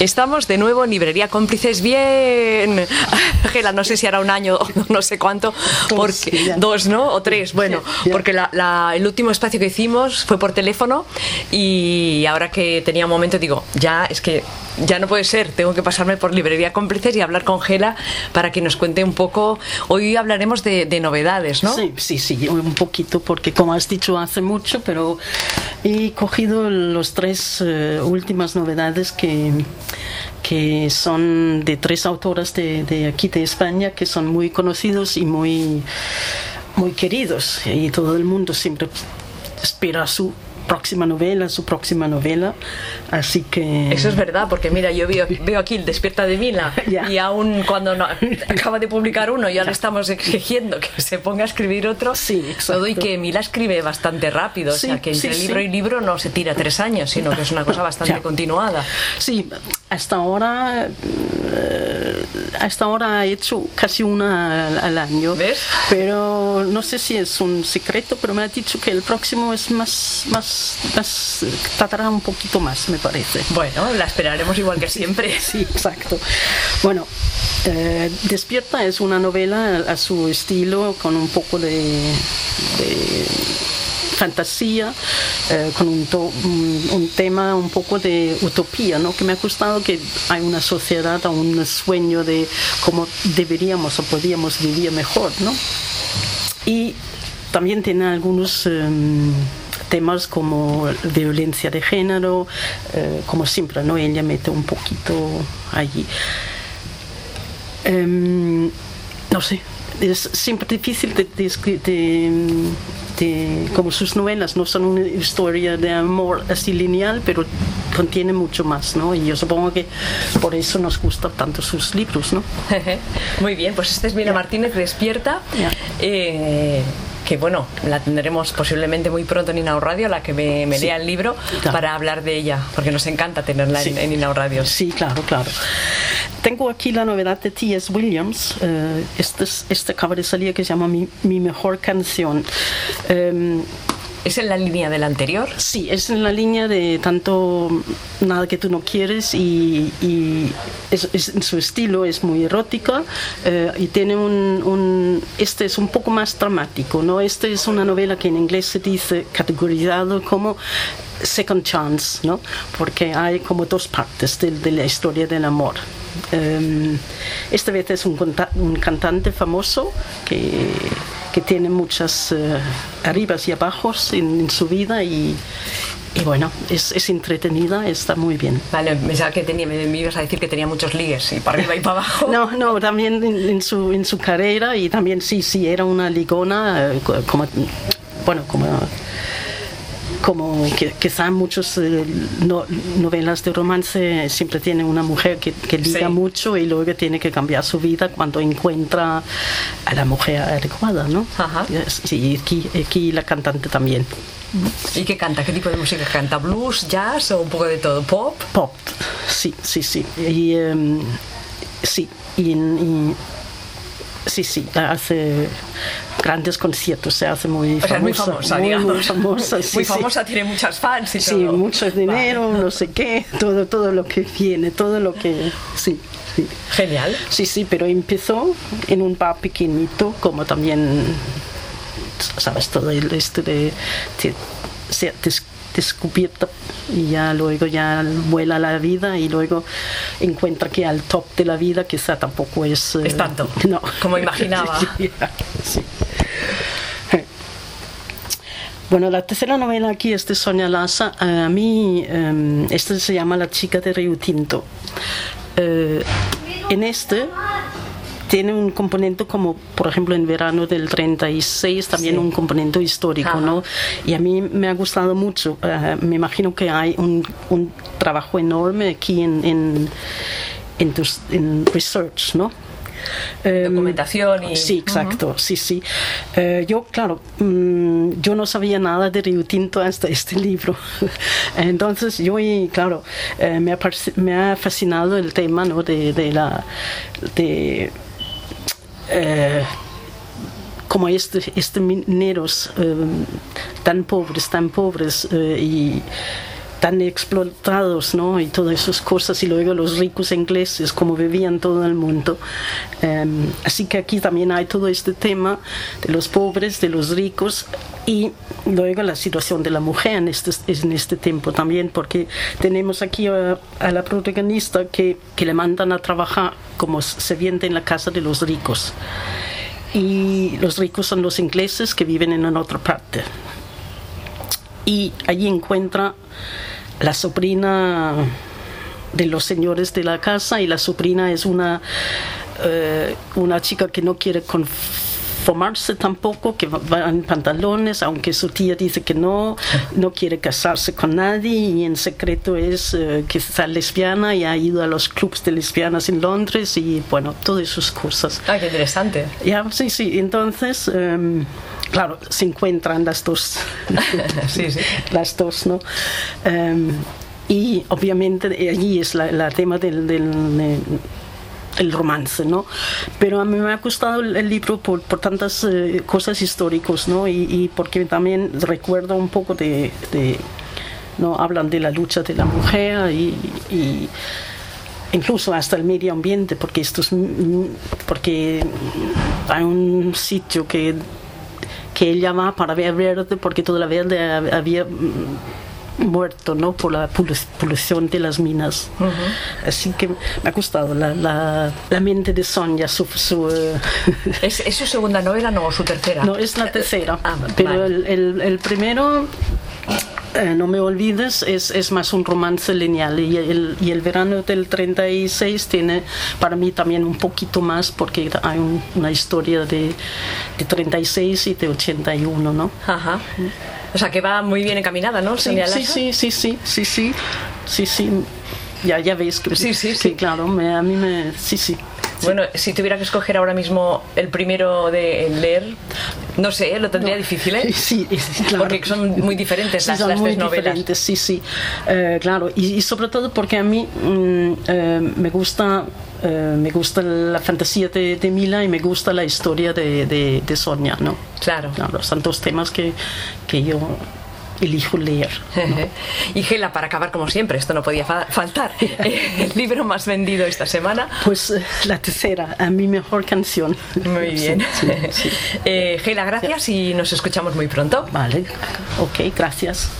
Estamos de nuevo en Librería Cómplices. Bien, Gela, no sé si hará un año o no sé cuánto, porque dos, ¿no? O tres, bueno, porque el último espacio que hicimos fue por teléfono y ahora que tenía un momento digo, ya es que ya no puede ser, tengo que pasarme por Librería Cómplices y hablar con Gela para que nos cuente un poco. Hoy hablaremos de, novedades, ¿no? Sí, sí, sí, un poquito, porque como has dicho hace mucho, pero he cogido los tres eh, últimas novedades que que son de tres autoras de, aquí de España que son muy conocidos y muy, muy queridos y todo el mundo siempre espera su próxima novela, su próxima novela. Así que. Eso es verdad, porque mira, yo veo, veo aquí el Despierta de Mila y aún cuando no, acaba de publicar uno, ya le estamos exigiendo que se ponga a escribir otro. Sí, exacto. Todo y que Mila escribe bastante rápido, o sea que entre libro y libro no se tira tres años, sino que es una cosa bastante continuada. Sí, hasta ahora. Eh, hasta ahora he hecho casi una al, año. ¿Ves? Pero no sé si es un secreto, pero me ha dicho que el próximo es más, más las, tratará un poquito más, me parece. Bueno, la esperaremos igual que siempre. sí, exacto. Bueno, eh, Despierta es una novela a, su estilo, con un poco de, fantasía, eh, con un, un, tema un poco de utopía, ¿no? que me ha gustado que hay una sociedad, un sueño de cómo deberíamos o podíamos vivir mejor. ¿no? Y también tiene algunos... Em, temas como violencia de género, eh, como siempre, ¿no? Ella mete un poquito allí. Em, no sé, es siempre difícil de, de, como sus novelas no son una historia de amor así lineal, pero contiene mucho más, ¿no? Y yo supongo que por eso nos gustan tanto sus libros, ¿no? Muy bien, pues este es Mila Martínez, Despierta. Eh, que bueno, la tendremos posiblemente muy pronto en Inau Radio, la que me, lea el libro, para hablar de ella, porque nos encanta tenerla en, en Inau Radio. Sí, claro, claro. Tengo aquí la novedad de T.S. Williams, uh, este, este acaba de salir que se llama Mi, mi Mejor Canción. Um, ¿Es en la línea del anterior? Sí, es en la línea de tanto nada que tú no quieres y, es, su estilo es muy erótica eh, y tiene un, un, Este es un poco más dramático, ¿no? Este es una novela que en inglés se dice categorizado como second chance, ¿no? Porque hay como dos partes de, de la historia del amor. Um, esta vez es un, un cantante famoso que que tiene muchas uh, arribas y abajos en, en su vida y, y bueno, es, es, entretenida, está muy bien. Vale, pensaba que tenía, me, me, ibas a decir que tenía muchos ligues, y para arriba y para abajo. No, no, también en, en, su, en su carrera y también sí, sí, era una ligona, uh, como, bueno, como como que quizá muchas eh, novelas de romance siempre tienen una mujer que, que liga mucho y luego tiene que cambiar su vida cuando encuentra a la mujer adecuada, ¿no? Ajá. Sí, aquí, aquí la cantante también. ¿Y qué canta? ¿Qué tipo de música canta? ¿Blues, jazz o un poco de todo? ¿Pop? Pop, sí, sí, sí. Y, um, sí, y, y sí, sí, hace grandes conciertos, se hace muy famosa. muy famosa, muy, muy famosa, sí, muy famosa tiene muchas fans y sí, mucho dinero, no sé qué, todo, todo lo que viene, todo lo que, sí. Sí. Genial. Sí, sí, pero empezó en un bar pequeñito, como también, sabes, todo el este de, de, de descubierta y ya luego ya vuela la vida y luego encuentra que al top de la vida quizá tampoco es... Es tanto, no. como imaginaba. sí. Bueno, la tercera novela aquí es de Sonia Laza. A mí, um, este se llama La chica de Río Tinto. Uh, en este tiene un componente como, por ejemplo, en verano del 36, también sí. un componente histórico, Ajá. ¿no? Y a mí me ha gustado mucho. Uh, me imagino que hay un, un trabajo enorme aquí en, en, en, tus, en research, ¿no? Documentación y sí exacto uh -huh. sí sí uh, yo claro um, yo no sabía nada de Río Tinto hasta este libro entonces yo y claro uh, me, ha, me, ha, fascinado el tema ¿no? de, de la de eh, como este, este mineros eh, tan pobres, tan pobres eh, y tan explotados, ¿no? Y todas esas cosas, y luego los ricos ingleses, como vivían todo el mundo. Em, así que aquí también hay todo este tema de los pobres, de los ricos, y luego la situación de la mujer en este, en este tiempo también, porque tenemos aquí a, la protagonista que, que, le mandan a trabajar como se viene en la casa de los ricos. Y los ricos son los ingleses que viven en otra parte. Y allí encuentra la sobrina de los señores de la casa y la sobrina es una, eh, una chica que no quiere conformarse tampoco, que va en pantalones, aunque su tía dice que no, no quiere casarse con nadie y en secreto es eh, que está lesbiana y ha ido a los clubs de lesbianas en Londres y bueno, todas esas cosas. Ah, qué interesante. Ya, sí, sí, entonces... Em, claro, se encuentran las dos, sí, sí. las dos, ¿no? Em, y obviamente allí es la, tema del, del el romance, ¿no? Pero a mí me ha gustado el, libro por, por tantas eh, cosas históricas, ¿no? Y, porque también recuerdo un poco de, ¿no? Hablan de la lucha de la mujer y, y incluso hasta el medio ambiente, porque esto es, porque hay un sitio que que ella va para ver verde porque toda la verde había muerto ¿no? por la polución de las minas. Así que me ha gustado la, la, mente de Sonia. Su, su eh, ¿Es, su segunda novela no, o su tercera? No, es la tercera. Ah, pero el, el, el, primero eh, no me olvides, es, es, más un romance lineal y el, y el, verano del 36 tiene para mí también un poquito más porque hay una historia de, de, 36 y de 81, ¿no? Ajá. O sea que va muy bien encaminada, ¿no? Sí, sí, sí, sí, sí, sí, sí, sí, sí, ya, ya veis que sí, sí, sí. claro, me, a mí me, sí, sí. Bueno, si tuviera que escoger ahora mismo el primero de leer, no sé, lo tendría difícil, ¿eh? Sí, claro. Porque son muy diferentes las, son las muy novelas. Diferentes, sí, sí, eh, claro. Y, sobre todo porque a mí mm, eh, me gusta me gusta la fantasía de, de, Mila y me gusta la historia de, de, de Sonia, ¿no? Claro. claro. Son dos temas que, que yo elijo leer. y Gela, para acabar como siempre, esto no podía faltar, el libro más vendido esta semana. Pues eh, la tercera, a mi mejor canción. Muy bien. Eh, Gela, gracias y nos escuchamos muy pronto. Vale, ok, gracias.